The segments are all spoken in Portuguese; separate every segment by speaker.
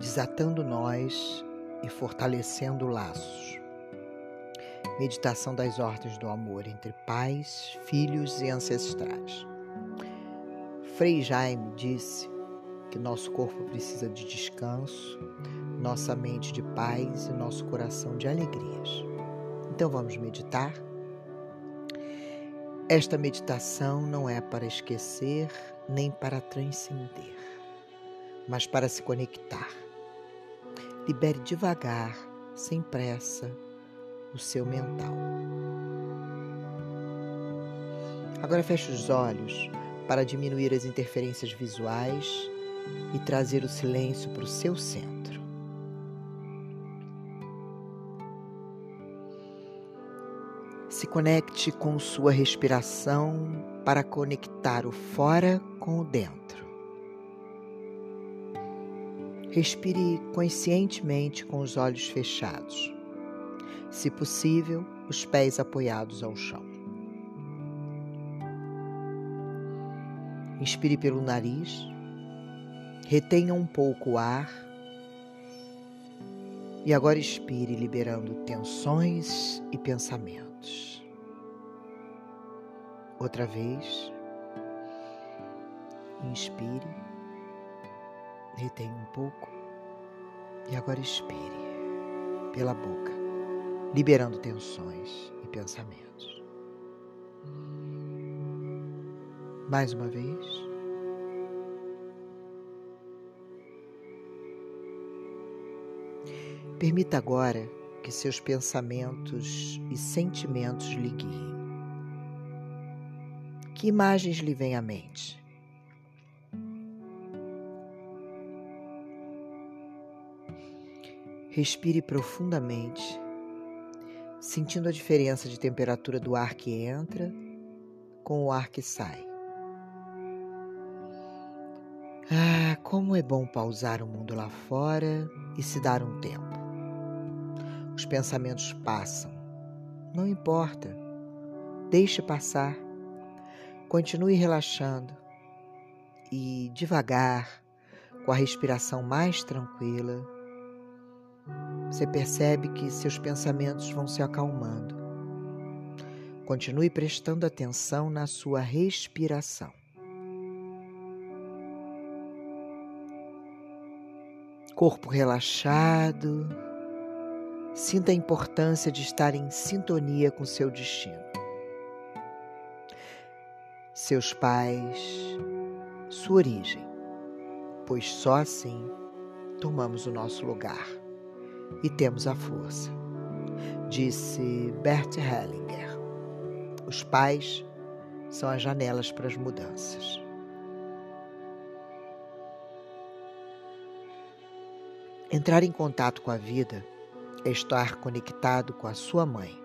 Speaker 1: desatando nós e fortalecendo laços. Meditação das ordens do amor entre pais, filhos e ancestrais. Frei Jaime disse que nosso corpo precisa de descanso, nossa mente de paz e nosso coração de alegrias. Então vamos meditar? Esta meditação não é para esquecer nem para transcender, mas para se conectar. Libere devagar, sem pressa, o seu mental. Agora feche os olhos para diminuir as interferências visuais e trazer o silêncio para o seu centro. Se conecte com sua respiração para conectar o fora com o dentro. Respire conscientemente com os olhos fechados. Se possível, os pés apoiados ao chão. Inspire pelo nariz Retenha um pouco o ar. E agora expire, liberando tensões e pensamentos. Outra vez. Inspire. Retenha um pouco. E agora expire pela boca, liberando tensões e pensamentos. Mais uma vez. Permita agora que seus pensamentos e sentimentos lhe guiem. Que imagens lhe vêm à mente? Respire profundamente, sentindo a diferença de temperatura do ar que entra com o ar que sai. Ah, como é bom pausar o mundo lá fora e se dar um tempo. Os pensamentos passam. Não importa. Deixe passar. Continue relaxando e devagar, com a respiração mais tranquila, você percebe que seus pensamentos vão se acalmando. Continue prestando atenção na sua respiração. Corpo relaxado Sinta a importância de estar em sintonia com seu destino. Seus pais, sua origem, pois só assim tomamos o nosso lugar e temos a força. Disse Bert Hellinger. Os pais são as janelas para as mudanças. Entrar em contato com a vida é estar conectado com a sua mãe.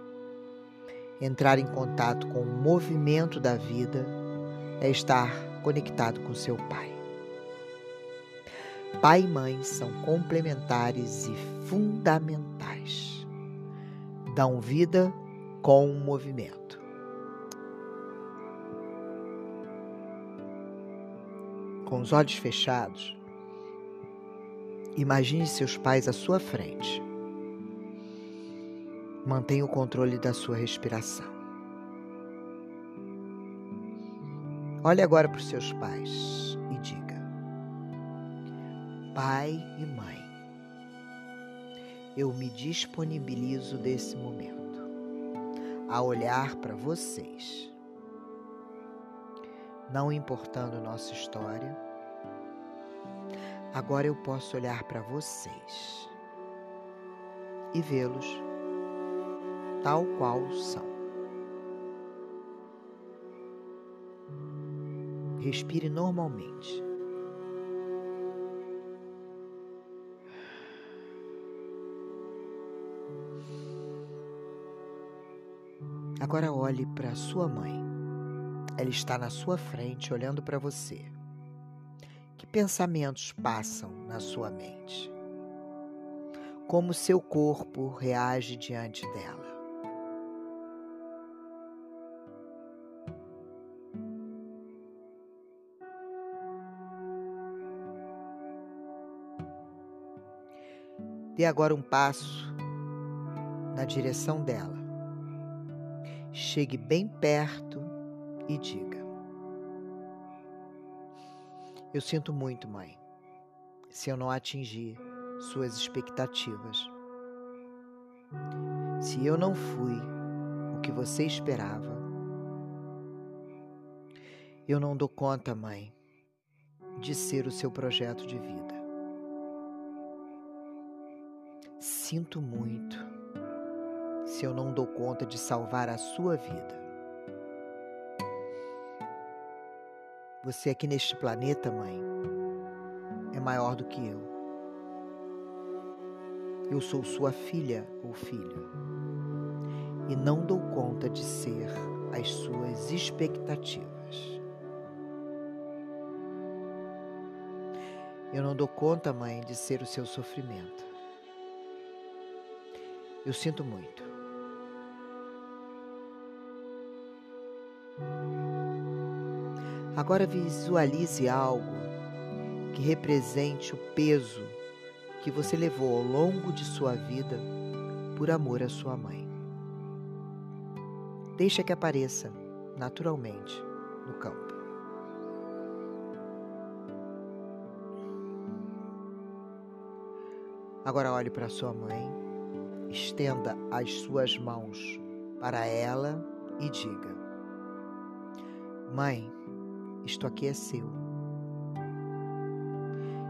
Speaker 1: Entrar em contato com o movimento da vida é estar conectado com seu pai. Pai e mãe são complementares e fundamentais. Dão vida com o movimento. Com os olhos fechados, imagine seus pais à sua frente Mantenha o controle da sua respiração. Olhe agora para os seus pais Pai e mãe, eu me disponibilizo desse momento a olhar para vocês. Não importando nossa história, agora eu posso olhar para vocês e vê-los tal qual são. Respire normalmente. Agora olhe para sua mãe. Ela está na sua frente, olhando para você. Que pensamentos passam na sua mente? Como seu corpo reage diante dela? Dê agora um passo na direção dela. Chegue bem perto e diga: Eu sinto muito, mãe, se eu não atingir suas expectativas. Se eu não fui o que você esperava, eu não dou conta, mãe, de ser o seu projeto de vida. Sinto muito se eu não dou conta de salvar a sua vida. Você aqui neste planeta, mãe, é maior do que eu. Eu sou sua filha ou filho e não dou conta de ser as suas expectativas. Eu não dou conta, mãe, de ser o seu sofrimento. Eu sinto muito. Agora visualize algo que represente o peso que você levou ao longo de sua vida por amor à sua mãe. Deixa que apareça naturalmente no campo. Agora olhe para sua mãe, estenda as suas mãos para ela e diga: Mãe, isto aqui é seu.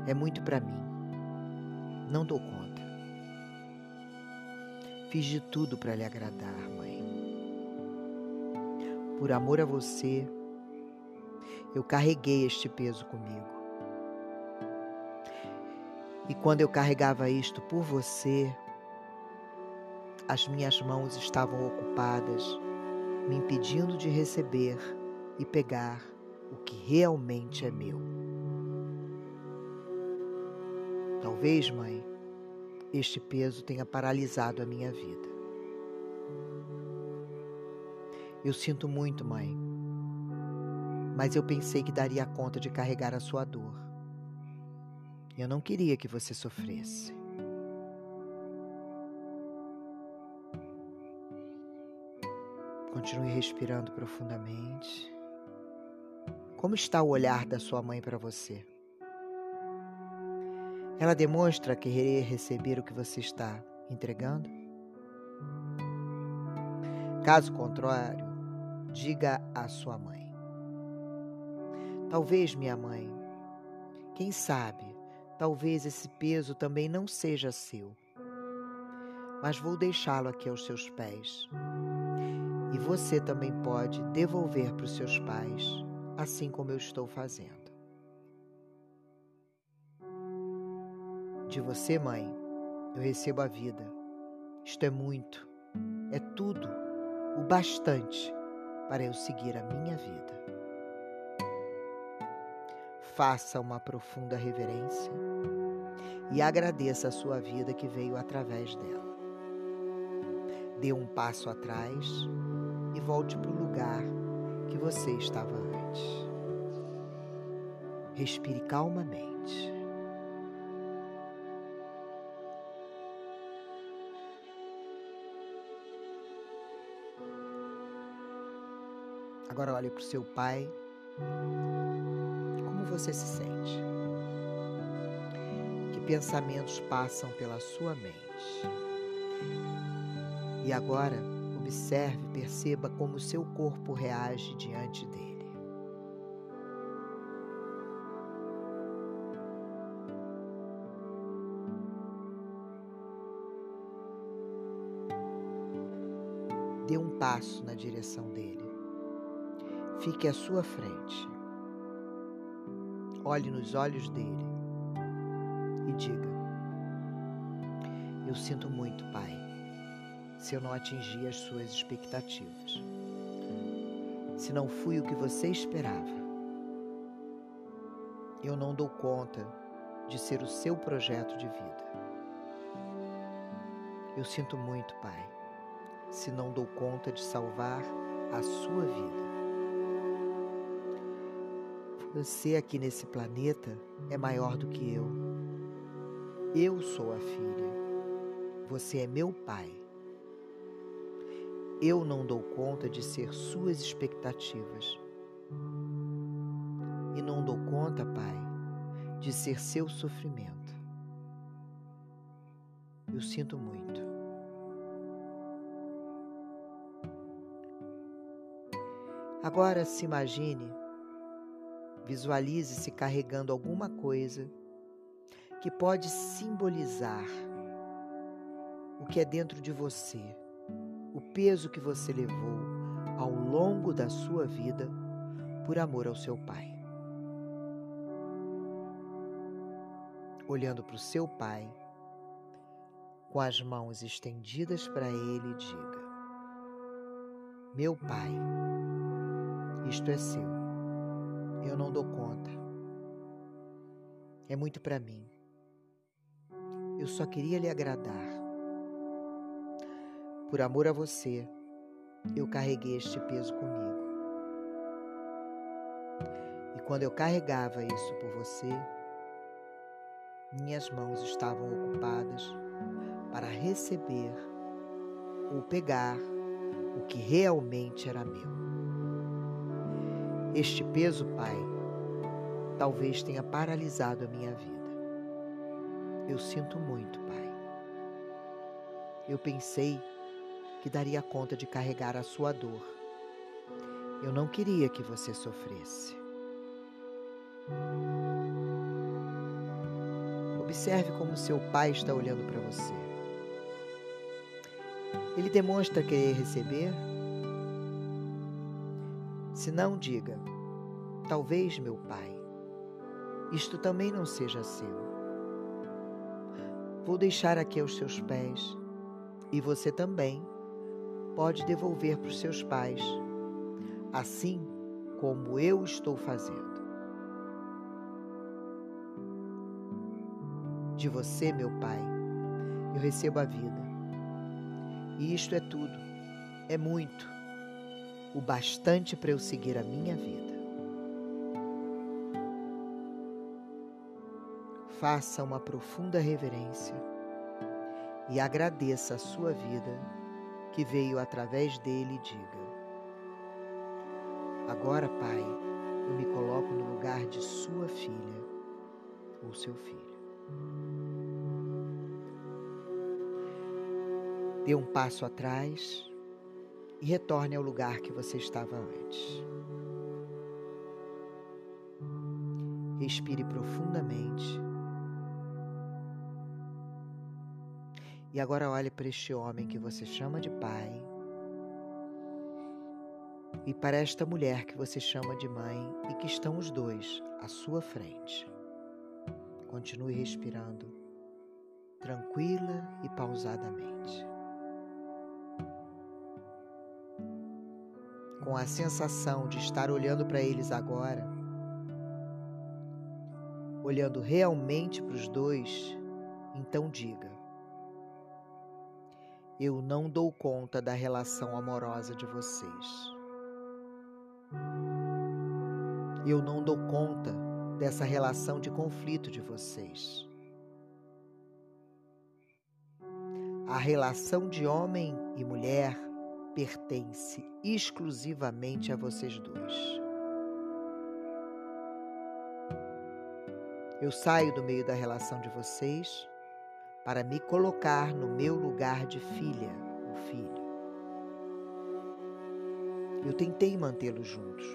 Speaker 1: É muito para mim. Não dou conta. Fiz de tudo para lhe agradar, mãe. Por amor a você, eu carreguei este peso comigo. E quando eu carregava isto por você, as minhas mãos estavam ocupadas, me impedindo de receber e pegar o que realmente é meu. Talvez, mãe, este peso tenha paralisado a minha vida. Eu sinto muito, mãe, mas eu pensei que daria conta de carregar a sua dor. Eu não queria que você sofresse. Continue respirando profundamente. Como está o olhar da sua mãe para você? Ela demonstra querer receber o que você está entregando? Caso contrário, diga à sua mãe: Talvez, minha mãe, quem sabe, talvez esse peso também não seja seu, mas vou deixá-lo aqui aos seus pés. E você também pode devolver para os seus pais assim como eu estou fazendo. De você, mãe, eu recebo a vida. Isto é muito, é tudo, o bastante para eu seguir a minha vida. Faça uma profunda reverência e agradeça a sua vida que veio através dela. Dê um passo atrás e volte para o lugar que você estava antes. Respire calmamente. Agora olhe para o seu pai. Como você se sente? Que pensamentos passam pela sua mente? E agora Observe, perceba como seu corpo reage diante dele. Dê um passo na direção dele. Fique à sua frente. Olhe nos olhos dele e diga: Eu sinto muito, Pai se eu não atingi as suas expectativas. Se não fui o que você esperava. Eu não dou conta de ser o seu projeto de vida. Eu sinto muito, Pai, se não dou conta de salvar a sua vida. Você aqui nesse planeta é maior do que eu. Eu sou a filha Você é meu pai. Eu não dou conta de ser suas expectativas. E não dou conta, Pai, de ser seu sofrimento. Eu sinto muito. Agora se imagine, visualize-se carregando alguma coisa que pode simbolizar o que é dentro de você, o peso que você levou ao longo da sua vida por amor ao seu pai. Olhando para o seu pai, com as mãos estendidas para ele, diga: Meu pai, isto é seu. Eu não dou conta. É muito para mim. Eu só queria lhe agradar. Por amor a você, eu carreguei este peso comigo. E quando eu carregava isso por você, minhas mãos estavam ocupadas para receber ou pegar o que realmente era meu. Este peso, Pai, talvez tenha paralisado a minha vida. Eu sinto muito, Pai. Eu pensei que daria conta de carregar a sua dor. Eu não queria que você sofresse. Observe como seu pai está olhando para você. Ele demonstra querer receber? Se não, diga: talvez, meu pai, isto também não seja seu. Vou deixar aqui aos seus pés e você também pode devolver para os seus pais, assim como eu estou fazendo. De você, meu Pai, eu recebo a vida. E isto é tudo, é muito, o bastante para eu seguir a minha vida. Faça uma profunda reverência e agradeça a sua vida que veio através dele, diga: Agora, Pai, eu me coloco no lugar de sua filha ou seu filho. Dê um passo atrás e retorne ao lugar que você estava antes. Respire profundamente. E agora olhe para este homem que você chama de pai e para esta mulher que você chama de mãe e que estão os dois à sua frente. Continue respirando tranquila e pausadamente. Com a sensação de estar olhando para eles agora, olhando realmente para os dois, então diga: eu não dou conta da relação amorosa de vocês. Eu não dou conta dessa relação de conflito de vocês. A relação de homem e mulher pertence exclusivamente a vocês dois. Eu saio do meio da relação de vocês para me colocar no meu lugar de filha ou filho. Eu tentei mantê-los juntos,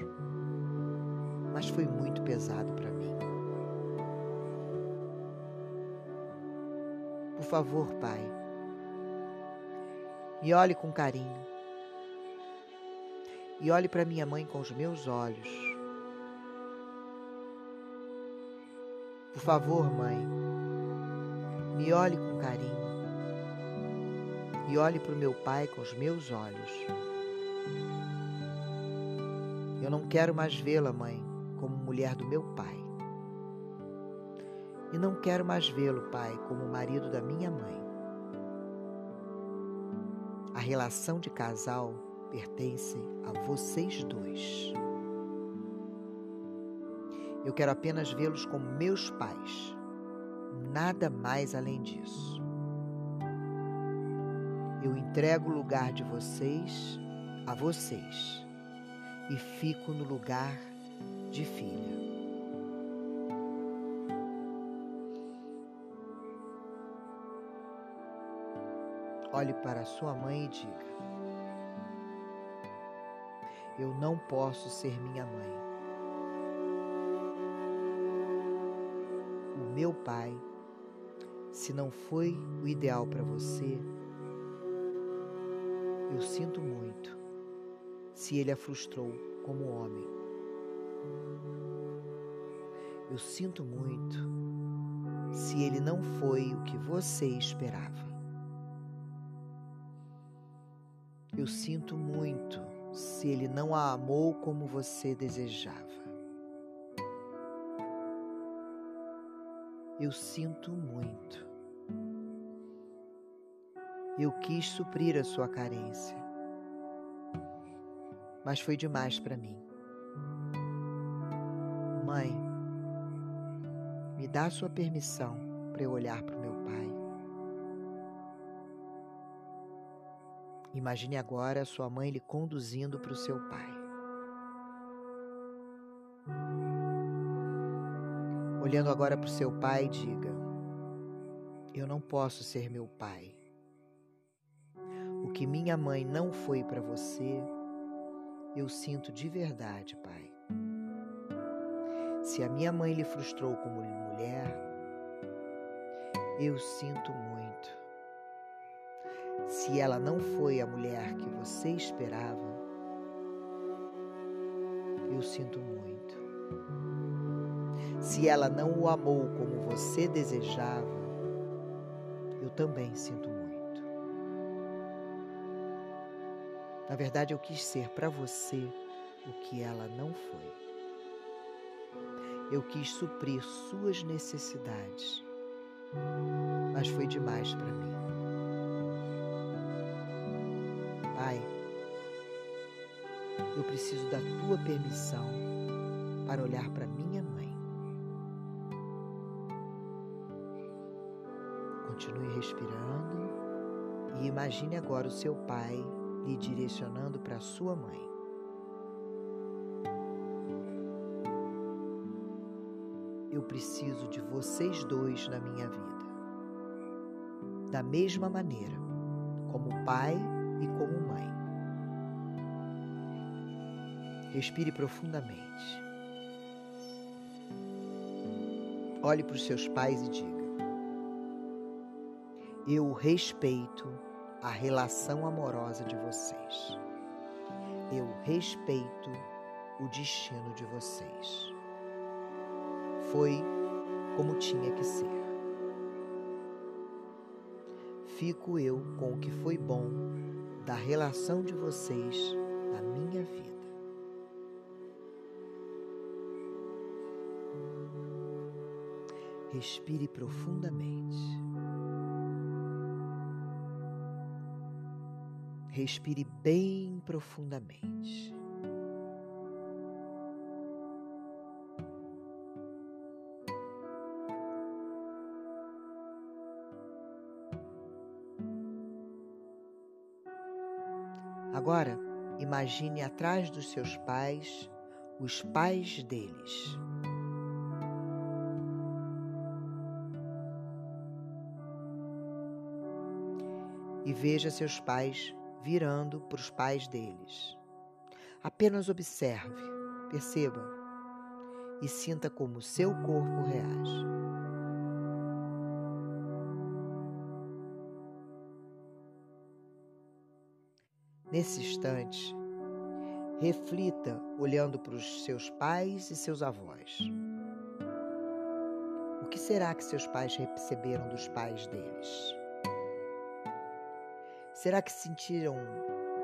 Speaker 1: mas foi muito pesado para mim. Por favor, Pai, me olhe com carinho e olhe para minha mãe com os meus olhos. Por favor, mãe, me olhe com carinho e olhe para o meu pai com os meus olhos. Eu não quero mais vê-la, mãe, como mulher do meu pai. E não quero mais vê-lo, pai, como marido da minha mãe. A relação de casal pertence a vocês dois. Eu quero apenas vê-los como meus pais nada mais além disso. Entrego o lugar de vocês a vocês e fico no lugar de filha. Olhe para sua mãe e diga: Eu não posso ser minha mãe. O meu pai, se não foi o ideal para você, eu sinto muito se ele a frustrou como homem. Eu sinto muito se ele não foi o que você esperava. Eu sinto muito se ele não a amou como você desejava. Eu sinto muito. Eu quis suprir a sua carência, mas foi demais para mim. Mãe, me dá sua permissão para eu olhar para o meu pai. Imagine agora sua mãe lhe conduzindo para o seu pai. Olhando agora para o seu pai, diga: Eu não posso ser meu pai o que minha mãe não foi para você, eu sinto de verdade, Pai. Se a minha mãe lhe frustrou como mulher, eu sinto muito. Se ela não foi a mulher que você esperava, eu sinto muito. Se ela não o amou como você desejava, eu também sinto muito. Na verdade, eu quis ser para você o que ela não foi. Eu quis suprir suas necessidades, mas foi demais para mim. Pai, eu preciso da tua permissão para olhar para minha mãe. Continue respirando e imagine agora o seu pai lhe direcionando para sua mãe. Eu preciso de vocês dois na minha vida. Da mesma maneira, como pai e como mãe. Respire profundamente. Olhe para os seus pais e diga: Eu respeito a relação amorosa de vocês. Eu respeito o destino de vocês. Foi como tinha que ser. Fico eu com o que foi bom da relação de vocês na minha vida. Respire profundamente. Respire bem profundamente. Agora, imagine atrás dos seus pais os pais deles. E veja seus pais virando para os pais deles. Apenas observe, perceba e sinta como o seu corpo reage. Nesse instante, reflita olhando para os seus pais e seus avós. O que será que seus pais receberam dos pais deles? Será que se sentiram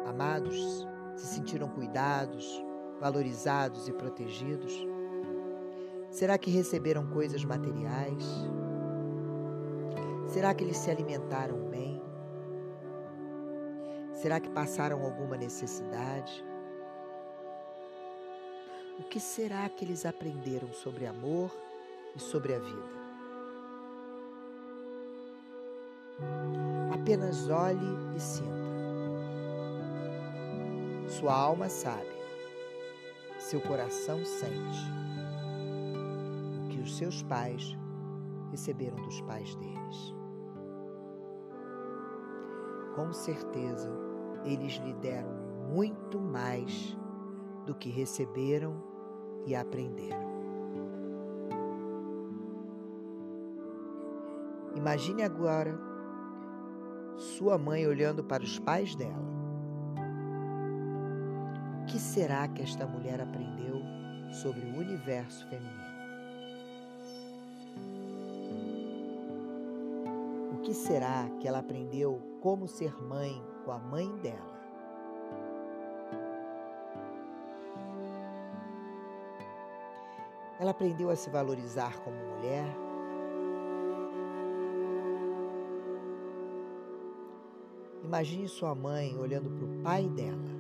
Speaker 1: amados? Se sentiram cuidados, valorizados e protegidos? Será que receberam coisas materiais? Será que eles se alimentaram bem? Será que passaram alguma necessidade? O que será que eles aprenderam sobre amor e sobre a vida? Apenas olhe e sinta. Sua alma sabe, seu coração sente o que os seus pais receberam dos pais deles. Com certeza, eles lhe deram muito mais do que receberam e aprenderam. Imagine agora sua mãe olhando para os pais dela. O que será que esta mulher aprendeu sobre o universo feminino? O que será que ela aprendeu como ser mãe com a mãe dela? Ela aprendeu a se valorizar como mulher Imagine sua mãe olhando para o pai dela.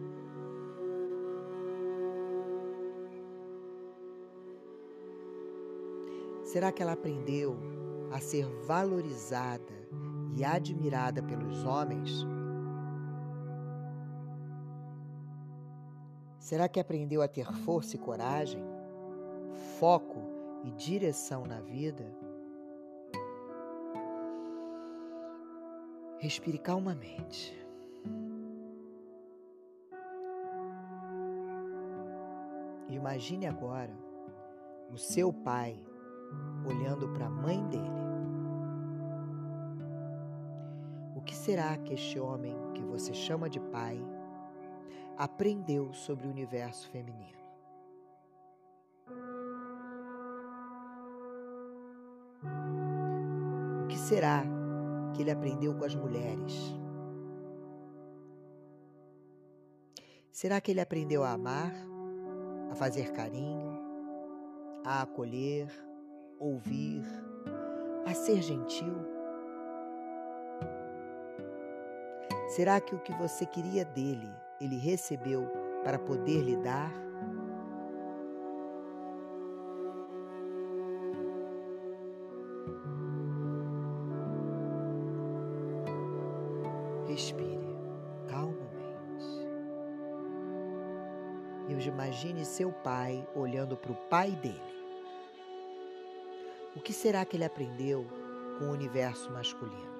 Speaker 1: Será que ela aprendeu a ser valorizada e admirada pelos homens? Será que aprendeu a ter força e coragem, foco e direção na vida? Respire calmamente. Imagine agora o seu pai olhando para a mãe dele. O que será que este homem que você chama de pai aprendeu sobre o universo feminino? O que será que ele aprendeu com as mulheres? Será que ele aprendeu a amar, a fazer carinho, a acolher, ouvir, a ser gentil? Será que o que você queria dele, ele recebeu para poder lhe dar? Seu pai olhando para o pai dele. O que será que ele aprendeu com o universo masculino?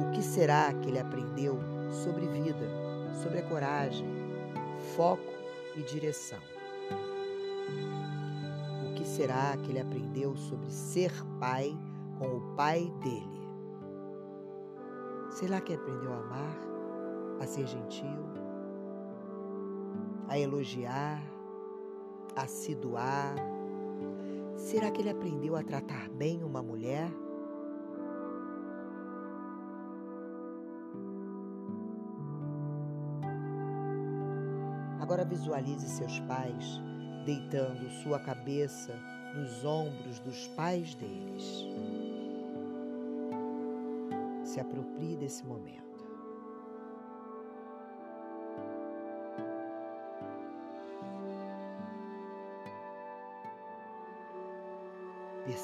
Speaker 1: O que será que ele aprendeu sobre vida, sobre a coragem, foco e direção? O que será que ele aprendeu sobre ser pai com o pai dele? Será que aprendeu a amar, a ser gentil, a elogiar, a se doar? Será que ele aprendeu a tratar bem uma mulher? Agora visualize seus pais deitando sua cabeça nos ombros dos pais deles se aproprie desse momento.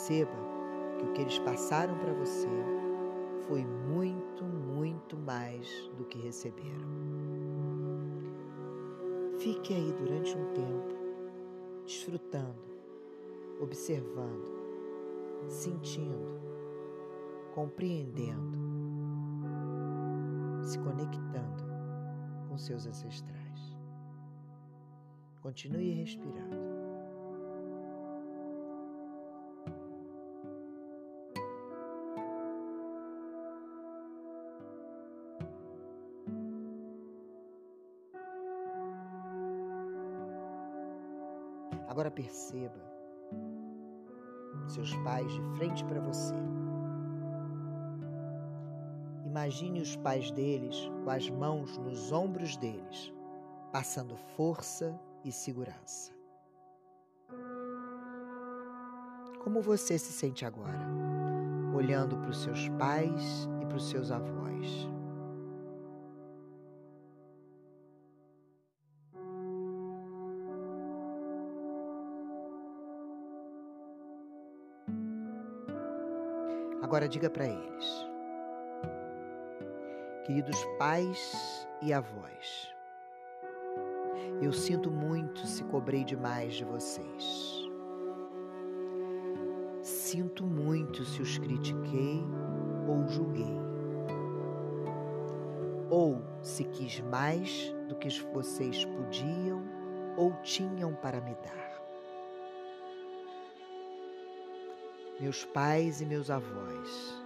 Speaker 1: Perceba que o que eles passaram para você foi muito, muito mais do que receberam. Fique aí durante um tempo, desfrutando, observando, sentindo, compreendendo se conectando com seus ancestrais. Continue respirando. Perceba seus pais de frente para você. Imagine os pais deles com as mãos nos ombros deles, passando força e segurança. Como você se sente agora, olhando para os seus pais e para os seus avós? Agora diga para eles Queridos pais e avós, eu sinto muito se cobrei demais de vocês. Sinto muito se os critiquei ou julguei. Ou se quis mais do que vocês podiam ou tinham para me dar. Meus pais e meus avós,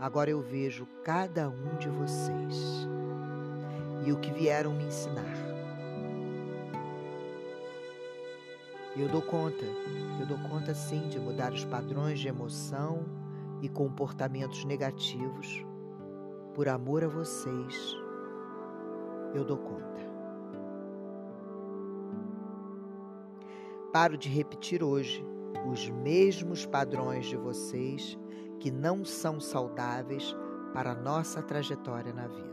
Speaker 1: agora eu vejo cada um de vocês e o que vieram me ensinar. Eu dou conta, eu dou conta sim de mudar os padrões de emoção e comportamentos negativos por amor a vocês. Eu dou conta. Paro de repetir hoje os mesmos padrões de vocês que não são saudáveis para a nossa trajetória na vida.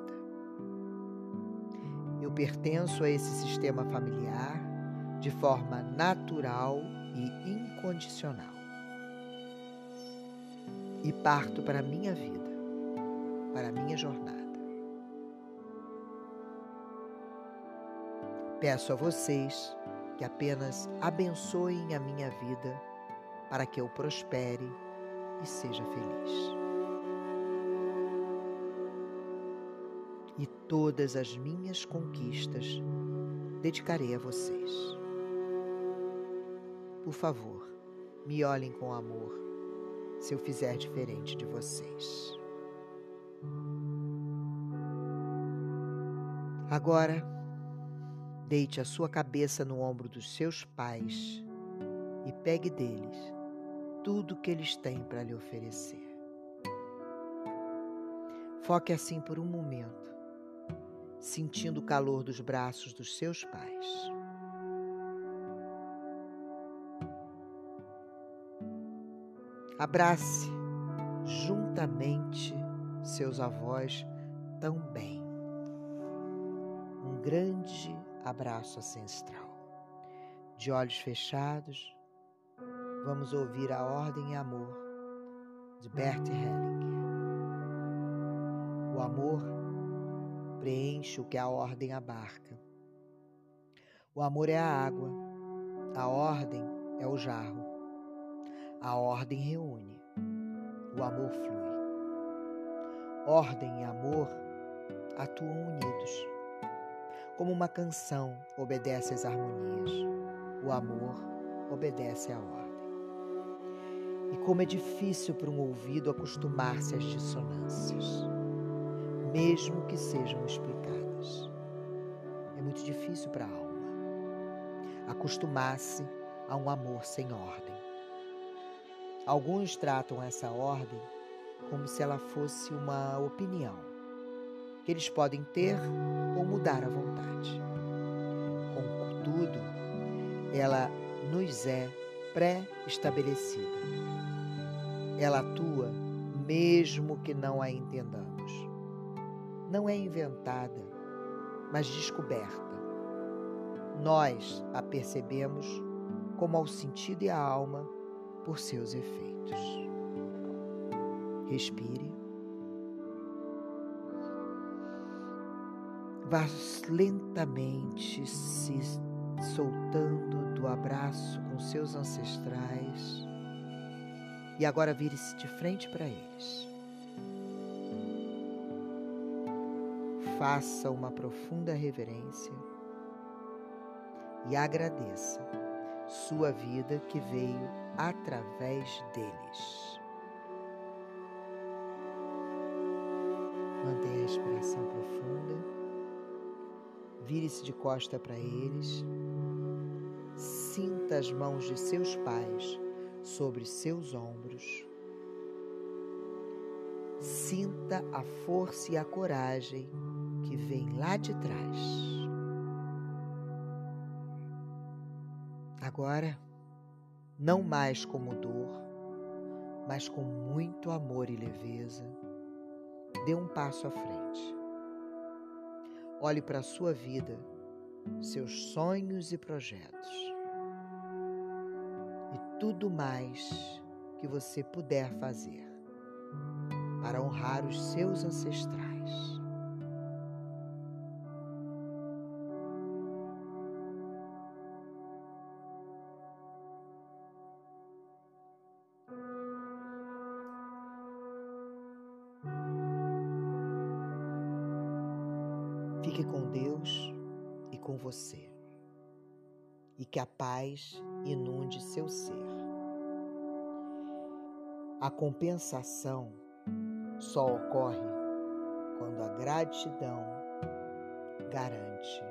Speaker 1: Eu pertenço a esse sistema familiar de forma natural e incondicional. E parto para a minha vida, para a minha jornada. Peço a vocês que apenas abençoem a minha vida para que eu prospere e seja feliz. E todas as minhas conquistas dedicarei a vocês. Por favor, me olhem com amor se eu fizer diferente de vocês. Agora, deite a sua cabeça no ombro dos seus pais e pegue deles tudo que eles têm para lhe oferecer. Foque assim por um momento, sentindo o calor dos braços dos seus pais. Abrace juntamente seus avós também. Um grande abraço ancestral. De olhos fechados, vamos ouvir a Ordem e Amor de Bert Hellinger. O amor preenche o que a ordem abarca. O amor é a água, a ordem é o jarro. A ordem reúne, o amor flui. Ordem e amor atuam unidos. Como uma canção obedece às harmonias, o amor obedece à ordem. E como é difícil para um ouvido acostumar-se às dissonâncias, mesmo que sejam explicadas. É muito difícil para a alma acostumar-se a um amor sem ordem. Alguns tratam essa ordem como se ela fosse uma opinião, que eles podem ter ou mudar à vontade. Contudo, ela nos é pré-estabelecida. Ela atua mesmo que não a entendamos. Não é inventada, mas descoberta. Nós a percebemos como ao sentido e à alma por seus efeitos. Respire. Vá lentamente se soltando do abraço com seus ancestrais e agora vire-se de frente para eles. Faça uma profunda reverência e agradeça sua vida que veio através deles. Mantenha a respiração profunda. Vire-se de costa para eles. Sinta as mãos de seus pais sobre seus ombros. Sinta a força e a coragem que vem lá de trás. Agora, não mais como dor, mas com muito amor e leveza, dê um passo à frente. Olhe para a sua vida, seus sonhos e projetos tudo mais que você puder fazer para honrar os seus ancestrais. Fique com Deus e com você, e que a paz inunde seu ser. A compensação só ocorre quando a gratidão garante